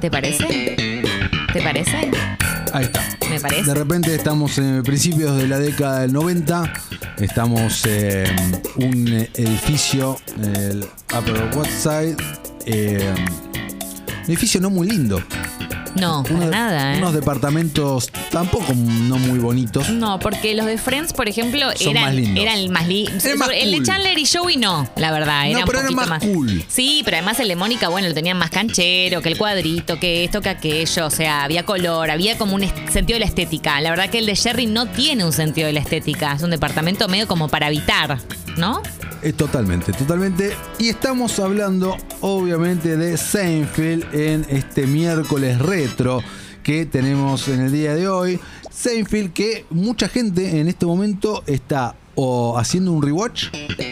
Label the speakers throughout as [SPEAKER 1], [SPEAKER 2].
[SPEAKER 1] ¿Te parece? ¿Te parece?
[SPEAKER 2] Ahí está.
[SPEAKER 1] Me parece.
[SPEAKER 2] De repente estamos en principios de la década del 90. Estamos en un edificio, el Upper West Side. eh, un edificio no muy lindo.
[SPEAKER 1] No, para
[SPEAKER 2] Unos-
[SPEAKER 1] nada, ¿eh?
[SPEAKER 2] Unos departamentos tampoco no muy bonitos.
[SPEAKER 1] No, porque los de Friends, por ejemplo,
[SPEAKER 2] Son
[SPEAKER 1] eran,
[SPEAKER 2] más lindos.
[SPEAKER 1] eran el más lindo.
[SPEAKER 2] Eran más
[SPEAKER 1] El de. Chandler y Joey no, la verdad.
[SPEAKER 2] No,
[SPEAKER 1] Era un
[SPEAKER 2] pero eran
[SPEAKER 1] poquito
[SPEAKER 2] más cool.
[SPEAKER 1] Sí, pero además el de Mónica, bueno, lo tenían más canchero, que el cuadrito, que esto, que aquello. O sea, había color, había como un sentido de la estética. La verdad que el de Jerry no tiene un sentido de la estética. Es un departamento medio como para habitar, ¿no?
[SPEAKER 2] Eh, totalmente, totalmente. Y estamos hablando, obviamente, de Seinfeld en este miércoles retro que tenemos en el día de hoy. Seinfeld que mucha gente en este momento está o haciendo un rewatch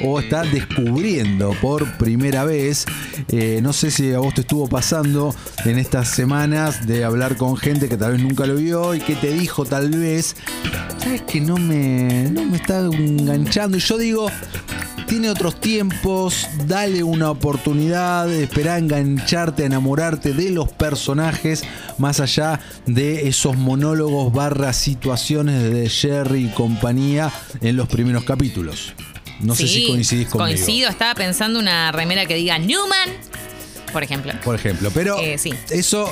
[SPEAKER 2] o está descubriendo por primera vez. Eh, no sé si a vos te estuvo pasando en estas semanas de hablar con gente que tal vez nunca lo vio y que te dijo tal vez, ¿sabes que no me, no me está enganchando? Y yo digo, tiene otros tiempos, dale una oportunidad, espera a engancharte, a enamorarte de los personajes, más allá de esos monólogos barra situaciones de Jerry y compañía en los primeros capítulos. No sé si coincidís conmigo.
[SPEAKER 1] Coincido, estaba pensando una remera que diga Newman, por ejemplo.
[SPEAKER 2] Por ejemplo, pero
[SPEAKER 1] Eh, sí.
[SPEAKER 2] eso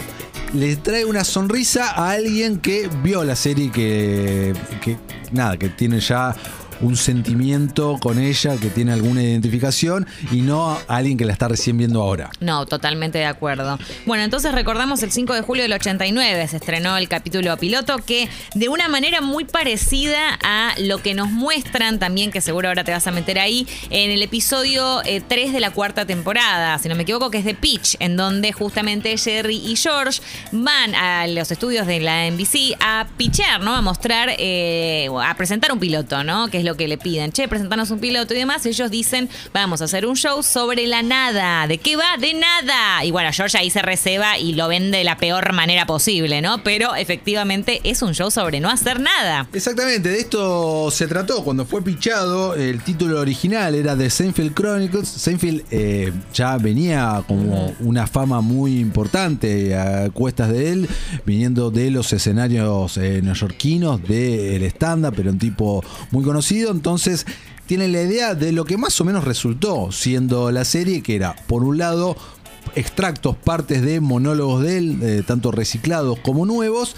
[SPEAKER 2] le trae una sonrisa a alguien que vio la serie que, que nada, que tiene ya un sentimiento con ella, que tiene alguna identificación y no a alguien que la está recién viendo ahora.
[SPEAKER 1] No, totalmente de acuerdo. Bueno, entonces recordamos el 5 de julio del 89 se estrenó el capítulo piloto que de una manera muy parecida a lo que nos muestran también, que seguro ahora te vas a meter ahí, en el episodio eh, 3 de la cuarta temporada, si no me equivoco, que es de Pitch, en donde justamente Jerry y George van a los estudios de la NBC a pichear, ¿no? A mostrar, eh, a presentar un piloto, ¿no? Que lo que le piden. Che, presentarnos un piloto y demás. Ellos dicen, vamos a hacer un show sobre la nada. ¿De qué va? De nada. Y bueno, George ahí se receba y lo vende de la peor manera posible, ¿no? Pero efectivamente es un show sobre no hacer nada.
[SPEAKER 2] Exactamente, de esto se trató cuando fue pichado. El título original era de Seinfeld Chronicles. Seinfeld eh, ya venía como una fama muy importante a cuestas de él, viniendo de los escenarios eh, neoyorquinos, del stand-up, pero un tipo muy conocido. Entonces, tiene la idea de lo que más o menos resultó siendo la serie, que era, por un lado, extractos, partes de monólogos de él, eh, tanto reciclados como nuevos,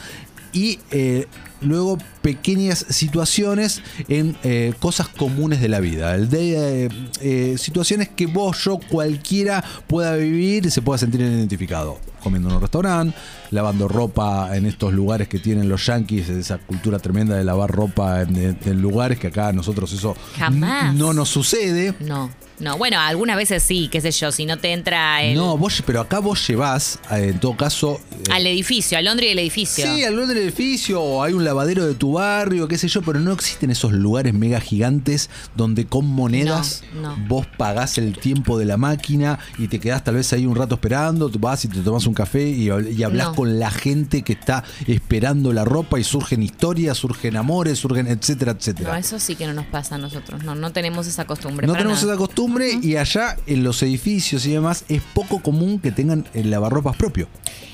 [SPEAKER 2] y eh, luego pequeñas situaciones en eh, cosas comunes de la vida. El de, situaciones que vos, yo, cualquiera pueda vivir y se pueda sentir identificado. Comiendo en un restaurante, lavando ropa en estos lugares que tienen los yankees, esa cultura tremenda de lavar ropa en, en- en lugares que acá a nosotros eso
[SPEAKER 1] Jamás.
[SPEAKER 2] no nos sucede.
[SPEAKER 1] No, no. Bueno, algunas veces sí, qué sé yo, si no te entra el,
[SPEAKER 2] No, vos, pero acá vos llevás, eh, en todo caso, eh,
[SPEAKER 1] al edificio, al Londres del edificio.
[SPEAKER 2] Sí, al del edificio o hay un lavadero de tu barrio, qué sé yo, pero no existen esos lugares mega gigantes donde con monedas
[SPEAKER 1] No, no.
[SPEAKER 2] vos pagás el tiempo de la máquina y te quedás tal vez ahí un rato esperando, vas y te tomas un café y, y hablas
[SPEAKER 1] No.
[SPEAKER 2] con la gente que está esperando la ropa y surgen historias, surgen amores, surgen etcétera,
[SPEAKER 1] No,
[SPEAKER 2] etcétera.
[SPEAKER 1] eso sí que no nos pasa a nosotros. No, no tenemos esa costumbre.
[SPEAKER 2] No tenemos
[SPEAKER 1] nada.
[SPEAKER 2] esa costumbre y allá en los edificios y demás es poco común que tengan el lavarropas propio.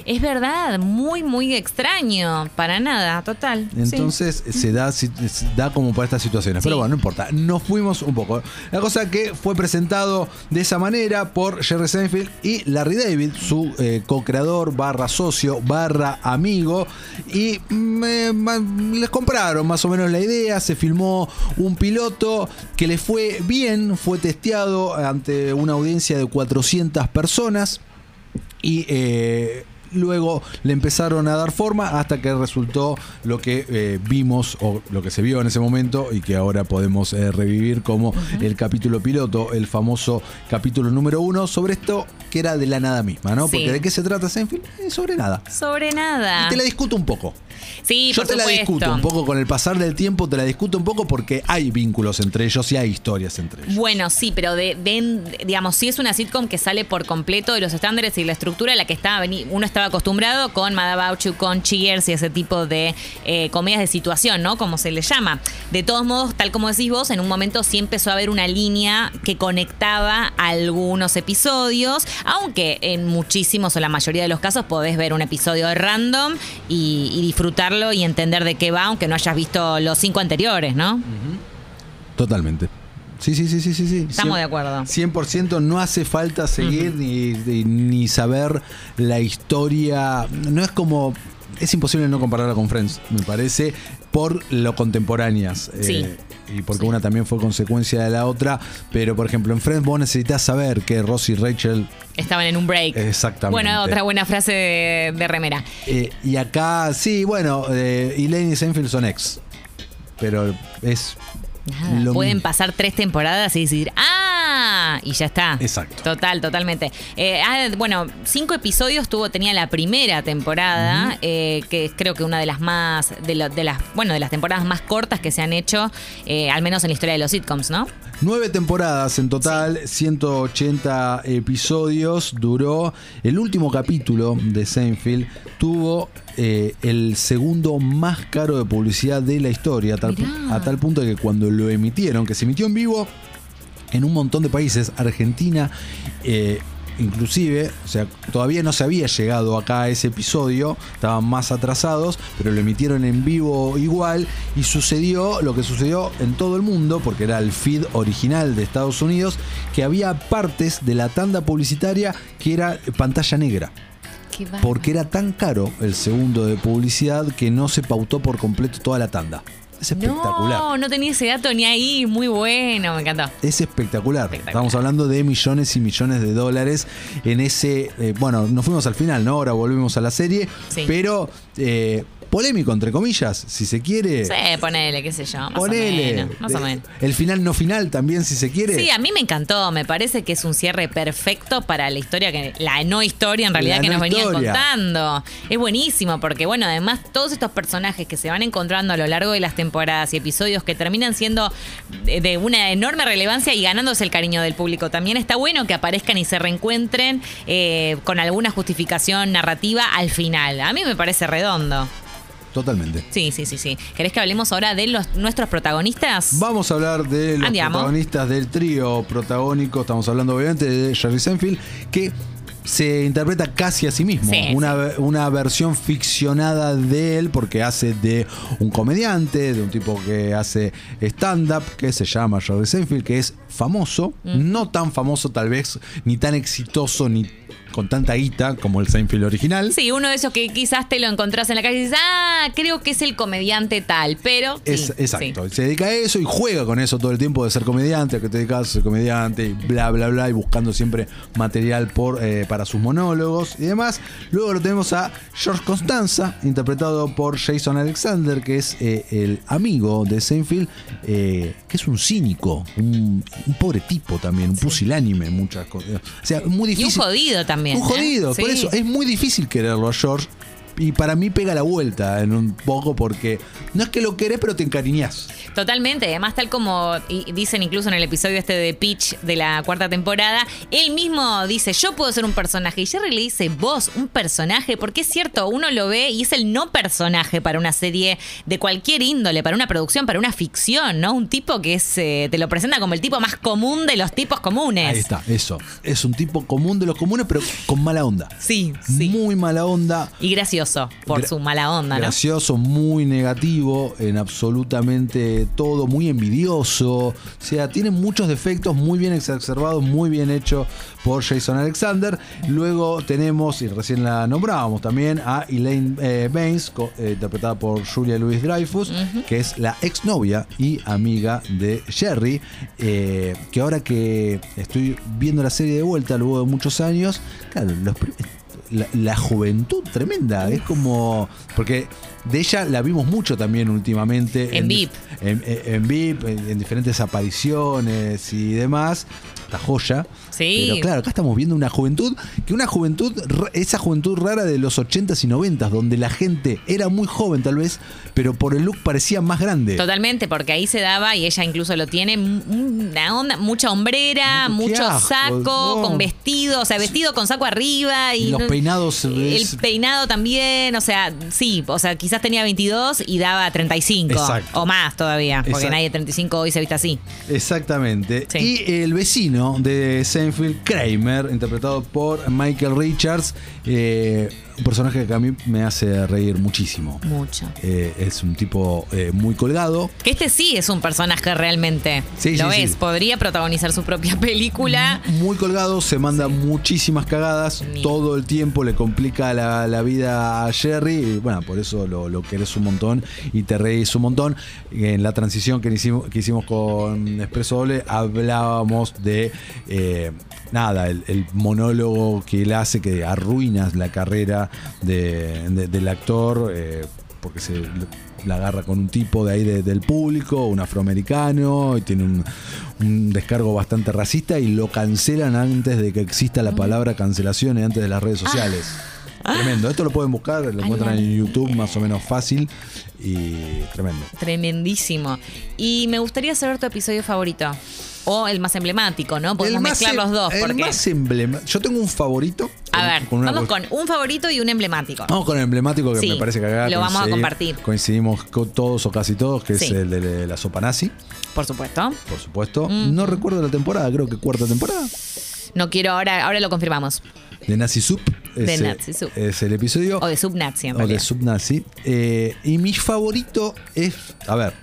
[SPEAKER 1] Es verdad, muy, muy extraño. Para nada, total. sí.
[SPEAKER 2] Entonces se, da, se da como para estas situaciones. Pero bueno, no importa. Nos fuimos un poco. La cosa que fue presentado de esa manera por Jerry Seinfeld y Larry David, su eh, co-creador, barra socio, barra amigo. Y me- ma- les compraron más o menos la idea. Se filmó un piloto que le fue bien. Fue testeado ante una audiencia de 400 personas. Y eh, luego le empezaron a dar forma hasta que resultó lo que eh, vimos o lo que se vio en ese momento y que ahora podemos eh, revivir como el capítulo piloto, el famoso capítulo número uno sobre esto que era de la nada misma, ¿no?
[SPEAKER 1] Sí.
[SPEAKER 2] Porque de qué se trata Seinfeld? Eh, sobre nada.
[SPEAKER 1] Sobre nada.
[SPEAKER 2] Y te la discuto un poco.
[SPEAKER 1] Sí,
[SPEAKER 2] Yo
[SPEAKER 1] por
[SPEAKER 2] te la discuto un poco con el pasar del tiempo, te la discuto un poco porque hay vínculos entre ellos y hay historias entre ellos.
[SPEAKER 1] Bueno, sí, pero de, de- digamos, sí es una sitcom que sale por completo de los estándares y la estructura a la que veni- uno estaba acostumbrado con Mad About You, con Cheers y ese tipo de eh, comedias de situación, ¿no? Como se le llama. De todos modos, tal como decís vos, en un momento sí empezó a haber una línea que conectaba algunos episodios, aunque en muchísimos o la mayoría de los casos podés ver un episodio random y, y disfrutarlo y entender de qué va, aunque no hayas visto los cinco anteriores, ¿no?
[SPEAKER 2] Totalmente. Sí, sí, sí, sí, sí. sí.
[SPEAKER 1] Estamos de acuerdo.
[SPEAKER 2] 100% no hace falta seguir ni, ni- ni saber la historia. No es como. Es imposible no compararla con Friends, me parece, por lo contemporáneas.
[SPEAKER 1] Sí.
[SPEAKER 2] Eh, y porque una también fue consecuencia de la otra. Pero, por ejemplo, en Friends vos necesitas saber que Ross y Rachel.
[SPEAKER 1] Estaban en un break.
[SPEAKER 2] Exactamente.
[SPEAKER 1] Bueno, otra buena frase de, de remera.
[SPEAKER 2] eh, y acá, sí, bueno, eh, Elaine y Seinfeld son ex. Pero es.
[SPEAKER 1] Nada, pueden
[SPEAKER 2] mismo.
[SPEAKER 1] pasar tres temporadas y decir, ¡ah! Y ya está.
[SPEAKER 2] Exacto.
[SPEAKER 1] Total, totalmente. Eh, ah, bueno, cinco episodios tuvo, tenía la primera temporada, eh, que es creo que una de las más, de, lo- de las, bueno, de las temporadas más cortas que se han hecho, eh, al menos en la historia de los sitcoms, ¿no?
[SPEAKER 2] Nueve temporadas en total, 180 episodios duró. El último capítulo de Seinfeld tuvo eh, el segundo más caro de publicidad de la historia, a tal, a tal punto que cuando lo emitieron, que se emitió en vivo en un montón de países, Argentina, eh, inclusive, o sea, todavía no se había llegado acá a ese episodio, estaban más atrasados, pero lo emitieron en vivo igual y sucedió lo que sucedió en todo el mundo, porque era el feed original de Estados Unidos, que había partes de la tanda publicitaria que era pantalla negra. Porque era tan caro el segundo de publicidad que no se pautó por completo toda la tanda. Es espectacular.
[SPEAKER 1] No, no tenía ese dato ni ahí. Muy bueno, me encantó.
[SPEAKER 2] Es espectacular.
[SPEAKER 1] Espectacular.
[SPEAKER 2] Estamos hablando de millones y millones de dólares en ese. eh, bueno, nos fuimos al final, ¿no? Ahora volvemos a la serie.
[SPEAKER 1] Sí.
[SPEAKER 2] Pero eh, polémico, entre comillas, si se quiere.
[SPEAKER 1] Sí, ponele, qué sé yo. Más
[SPEAKER 2] ponele.
[SPEAKER 1] o menos. Más o menos.
[SPEAKER 2] El final no final también, si se quiere.
[SPEAKER 1] Sí, a mí me encantó. Me parece que es un cierre perfecto para la historia, que la no historia en realidad
[SPEAKER 2] La
[SPEAKER 1] que
[SPEAKER 2] no
[SPEAKER 1] nos venían
[SPEAKER 2] historia.
[SPEAKER 1] contando. Es buenísimo porque, bueno, además todos estos personajes que se van encontrando a lo largo de las temporadas y episodios que terminan siendo de, de una enorme relevancia y ganándose el cariño del público. También está bueno que aparezcan y se reencuentren eh, con alguna justificación narrativa al final. A mí me parece redondo.
[SPEAKER 2] Totalmente.
[SPEAKER 1] Sí, sí, sí, sí. ¿Querés que hablemos ahora de los, nuestros protagonistas?
[SPEAKER 2] Vamos a hablar de los
[SPEAKER 1] Andiamo.
[SPEAKER 2] protagonistas del trío protagónico. Estamos hablando, obviamente, de Jerry Seinfeld, que se interpreta casi a sí mismo.
[SPEAKER 1] Sí,
[SPEAKER 2] una, una versión ficcionada de él, porque hace de un comediante, de un tipo que hace stand-up, que se llama Jerry Seinfeld, que es famoso, no tan famoso tal vez, ni tan exitoso, ni con tanta guita como el Seinfeld original.
[SPEAKER 1] Sí, uno de esos que quizás te lo encontrás en la calle y dices, ah, creo que es el comediante tal, pero. sí,
[SPEAKER 2] Es, exacto,
[SPEAKER 1] sí.
[SPEAKER 2] se dedica a eso y juega con eso todo el tiempo de ser comediante, que te dedicas a ser comediante y bla, bla, bla, y buscando siempre material por, eh, para sus monólogos y demás. Luego lo tenemos a George Constanza, interpretado por Jason Alexander, que es eh, el amigo de Seinfeld, eh, que es un cínico, un, un pobre tipo también, un pusilánime, muchas cosas. O sea, muy
[SPEAKER 1] Y un
[SPEAKER 2] difícil.
[SPEAKER 1] jodido también.
[SPEAKER 2] Un
[SPEAKER 1] ¿eh?
[SPEAKER 2] jodido, por
[SPEAKER 1] Sí.
[SPEAKER 2] eso es muy difícil quererlo a George. Y para mí pega la vuelta en un poco porque no es que lo querés, pero te encariñás.
[SPEAKER 1] Totalmente, además tal como dicen incluso en el episodio este de Pitch de la cuarta temporada, él mismo dice, yo puedo ser un personaje. Y Jerry le dice, vos, un personaje, porque es cierto, uno lo ve y es el no personaje para una serie de cualquier índole, para una producción, para una ficción, ¿no? Un tipo que es, eh, te lo presenta como el tipo más común de los tipos comunes.
[SPEAKER 2] Ahí está, eso. Es un tipo común de los comunes, pero con mala onda.
[SPEAKER 1] Sí, sí.
[SPEAKER 2] Muy mala onda.
[SPEAKER 1] Y gracioso, por
[SPEAKER 2] Gra-
[SPEAKER 1] su mala onda, ¿no?
[SPEAKER 2] Gracioso, muy negativo en absolutamente todo, muy envidioso. O sea, tiene muchos defectos, muy bien exacerbados, muy bien hecho por Jason Alexander. Luego tenemos, y recién la nombrábamos también, a Elaine eh, Baines, eh, interpretada por Julia Louis Dreyfus, que es la exnovia y amiga de Jerry. eh, que ahora que estoy viendo la serie de vuelta luego de muchos años, claro, los prim- la, la juventud tremenda. Es como. Porque de ella la vimos mucho también últimamente.
[SPEAKER 1] En VIP.
[SPEAKER 2] En, en- en VIP, en, en diferentes apariciones y demás. Esta joya.
[SPEAKER 1] Sí.
[SPEAKER 2] Pero claro, acá estamos viendo una juventud, que una juventud, esa juventud rara de los 80s y 90s, donde la gente era muy joven tal vez, pero por el look parecía más grande.
[SPEAKER 1] Totalmente, porque ahí se daba, y ella incluso lo tiene, una onda, mucha hombrera, mucho
[SPEAKER 2] asco,
[SPEAKER 1] saco,
[SPEAKER 2] no.
[SPEAKER 1] con vestido, o sea, vestido con saco arriba y
[SPEAKER 2] Los
[SPEAKER 1] no-
[SPEAKER 2] peinado se
[SPEAKER 1] El
[SPEAKER 2] es-
[SPEAKER 1] peinado también, o sea, sí, o sea, quizás tenía 22 y daba 35
[SPEAKER 2] Exacto.
[SPEAKER 1] o más todavía, porque
[SPEAKER 2] Exacto.
[SPEAKER 1] nadie de 35 hoy se viste así.
[SPEAKER 2] Exactamente.
[SPEAKER 1] Sí.
[SPEAKER 2] Y el vecino de Kramer, interpretado por Michael Richards, eh, un personaje que a mí me hace reír muchísimo.
[SPEAKER 1] Mucho.
[SPEAKER 2] Eh, es un tipo eh, muy colgado.
[SPEAKER 1] Que este sí es un personaje realmente.
[SPEAKER 2] Sí,
[SPEAKER 1] Lo
[SPEAKER 2] sí,
[SPEAKER 1] es,
[SPEAKER 2] sí.
[SPEAKER 1] podría protagonizar su propia película.
[SPEAKER 2] Muy colgado, se manda muchísimas cagadas,
[SPEAKER 1] Ni-
[SPEAKER 2] todo el tiempo le complica la, la vida a Jerry, y bueno, por eso lo, lo querés un montón y te reís un montón. En la transición que hicimos, que hicimos con Expreso Doble hablábamos de, eh, nada, el, el monólogo que él hace que arruinas la carrera de- de- del actor, eh, porque se la agarra con un tipo de ahí de- del público, un afroamericano, y tiene un, un descargo bastante racista y lo cancelan antes de que exista la palabra cancelación y antes de las redes sociales. Tremendo. Esto lo pueden buscar, lo encuentran en YouTube más o menos fácil y tremendo.
[SPEAKER 1] Tremendísimo. Y me gustaría saber tu episodio favorito. O el más emblemático, ¿no? Podemos mezclar
[SPEAKER 2] em-
[SPEAKER 1] los dos.
[SPEAKER 2] el
[SPEAKER 1] Porque...
[SPEAKER 2] más emblema- Yo tengo un favorito.
[SPEAKER 1] A
[SPEAKER 2] con-
[SPEAKER 1] ver,
[SPEAKER 2] con
[SPEAKER 1] vamos con un favorito y un emblemático.
[SPEAKER 2] Vamos con el emblemático que
[SPEAKER 1] Sí,
[SPEAKER 2] me parece que acá
[SPEAKER 1] lo vamos a compartir.
[SPEAKER 2] Coincidimos con todos o casi todos, que
[SPEAKER 1] Sí.
[SPEAKER 2] es el de la sopa nazi,
[SPEAKER 1] Por supuesto.
[SPEAKER 2] por supuesto.
[SPEAKER 1] Mm.
[SPEAKER 2] No recuerdo la temporada, creo que cuarta temporada.
[SPEAKER 1] No quiero, ahora, ahora lo confirmamos.
[SPEAKER 2] De Nazi Soup.
[SPEAKER 1] De
[SPEAKER 2] Ese
[SPEAKER 1] Nazi Soup.
[SPEAKER 2] Es el episodio.
[SPEAKER 1] O de Subnazi, en
[SPEAKER 2] O de
[SPEAKER 1] realidad.
[SPEAKER 2] Subnazi. Eh, y mi favorito es. A ver.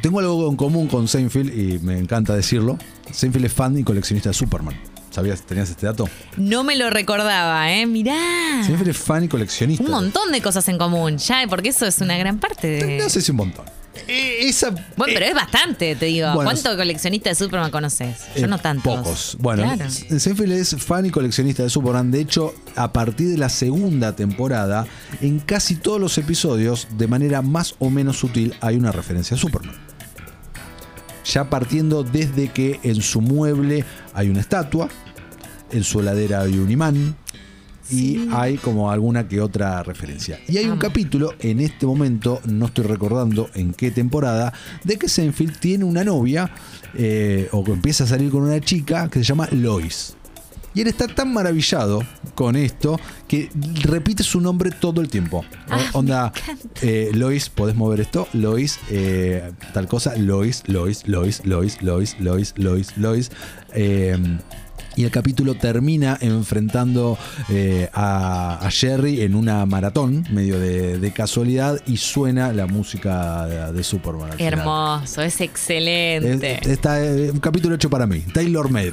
[SPEAKER 2] Tengo algo en común con Seinfeld y me encanta decirlo. Seinfeld es fan y coleccionista de Superman. ¿Sabías? ¿Tenías este dato?
[SPEAKER 1] No me lo recordaba, ¿eh? Mirá.
[SPEAKER 2] Seinfeld es fan y coleccionista.
[SPEAKER 1] Un montón de cosas en común, ya, porque eso es una gran parte de...
[SPEAKER 2] No sé si un montón. Eh, esa.
[SPEAKER 1] Bueno,
[SPEAKER 2] eh,
[SPEAKER 1] pero es bastante, te digo.
[SPEAKER 2] Bueno,
[SPEAKER 1] ¿Cuántos coleccionistas de Superman conoces? Yo
[SPEAKER 2] Eh,
[SPEAKER 1] no tantos.
[SPEAKER 2] Pocos. Bueno,
[SPEAKER 1] Claro.
[SPEAKER 2] Seinfeld es fan y coleccionista de Superman. De hecho, a partir de la segunda temporada, en casi todos los episodios, de manera más o menos sutil, hay una referencia a Superman. Ya partiendo desde que en su mueble hay una estatua, en su heladera hay un imán. Y hay como alguna que otra referencia. Y hay un capítulo, en este momento, no estoy recordando en qué temporada, de que Seinfeld tiene una novia, eh, o que empieza a salir con una chica que se llama Lois. Y él está tan maravillado con esto que repite su nombre todo el tiempo.
[SPEAKER 1] Ah,
[SPEAKER 2] Onda, eh, Lois, ¿podés mover esto? Lois, eh, tal cosa, Lois, Lois, Lois, Lois, Lois, Lois, Lois, Lois. Eh, y el capítulo termina enfrentando eh, a, a Jerry en una maratón, medio de, de casualidad, y suena la música de, de Superman.
[SPEAKER 1] Hermoso, es excelente.
[SPEAKER 2] Es- está eh, un capítulo hecho para mí, tailor made.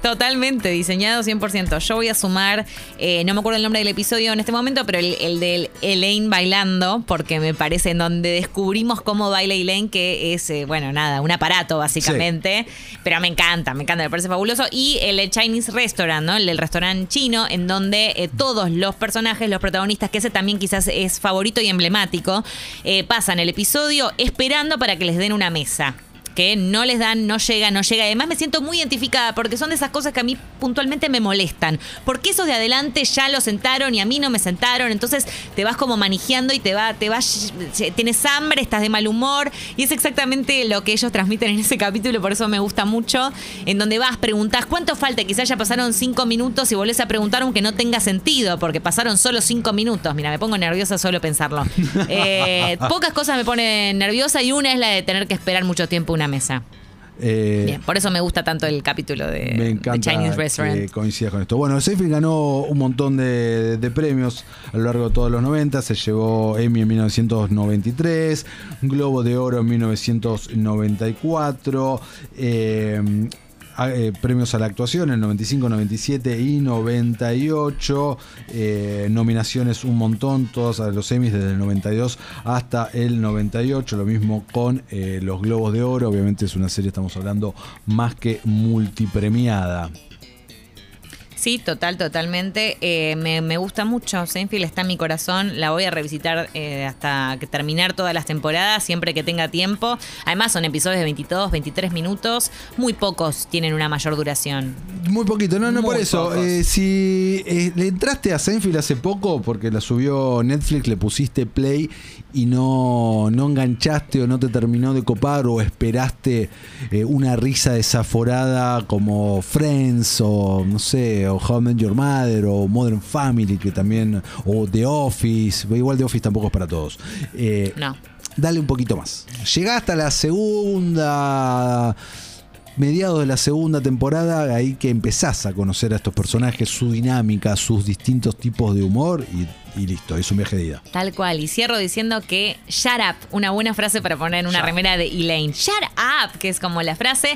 [SPEAKER 1] Totalmente diseñado 100%. Yo voy a sumar, eh, no me acuerdo el nombre del episodio en este momento, pero el, el del Elaine bailando, porque me parece en donde descubrimos cómo baila Elaine, que es, eh, bueno, nada, un aparato básicamente. Pero me encanta, me encanta, me parece fabuloso. Y el Chinese Restaurant, ¿no? El del restaurante chino, en donde eh, todos los personajes, los protagonistas, que ese también quizás es favorito y emblemático, eh, pasan el episodio esperando para que les den una mesa que no les dan, no llega, no llega. Además me siento muy identificada porque son de esas cosas que a mí puntualmente me molestan. Porque esos de adelante ya lo sentaron y a mí no me sentaron. Entonces te vas como manejando y te va, te vas, tienes hambre, estás de mal humor. Y es exactamente lo que ellos transmiten en ese capítulo, por eso me gusta mucho. En donde vas, preguntas cuánto falta, quizás ya pasaron cinco minutos y volvés a preguntar aunque no tenga sentido, porque pasaron solo cinco minutos. Mira, me pongo nerviosa solo pensarlo. Eh, pocas cosas me ponen nerviosa y una es la de tener que esperar mucho tiempo una mesa.
[SPEAKER 2] Eh,
[SPEAKER 1] Bien, por eso me gusta tanto el capítulo de,
[SPEAKER 2] Me
[SPEAKER 1] de Chinese
[SPEAKER 2] que
[SPEAKER 1] Restaurant.
[SPEAKER 2] coincidas con esto. Bueno, Seinfeld ganó un montón de, de premios a lo largo de todos los 90. Se llevó Emmy en 1993, Globo de Oro en 1994. eh, a- eh, premios a la actuación en 95, 97 y 98. eh, nominaciones un montón, todos a los Emmys desde el 92 hasta el 98. Lo mismo con eh, los Globos de Oro. Obviamente es una serie, estamos hablando, más que multipremiada.
[SPEAKER 1] Sí, total, totalmente. Eh, me, me gusta mucho. Seinfeld está en mi corazón. La voy a revisitar eh, hasta que terminar todas las temporadas, siempre que tenga tiempo. Además, son episodios de 22, 23 minutos. Muy pocos tienen una mayor duración.
[SPEAKER 2] Muy poquito, no, no
[SPEAKER 1] Muy
[SPEAKER 2] por eso. Eh, si eh, le entraste a Seinfeld hace poco, porque la subió Netflix, le pusiste play y no, no enganchaste o no te terminó de copar o esperaste eh, una risa desaforada como Friends o no sé, o o How I Met Your Mother, o Modern Family, que también, o The Office, igual The Office tampoco es para todos. Eh,
[SPEAKER 1] No.
[SPEAKER 2] Dale un poquito más. Llegá hasta la segunda mediados de la segunda temporada, ahí que empezás a conocer a estos personajes, su dinámica, sus distintos tipos de humor y, y listo, es un viaje de ida.
[SPEAKER 1] Tal cual. Y cierro diciendo que shut up, una buena frase para poner en una remera de Elaine. Shut up, que es como la frase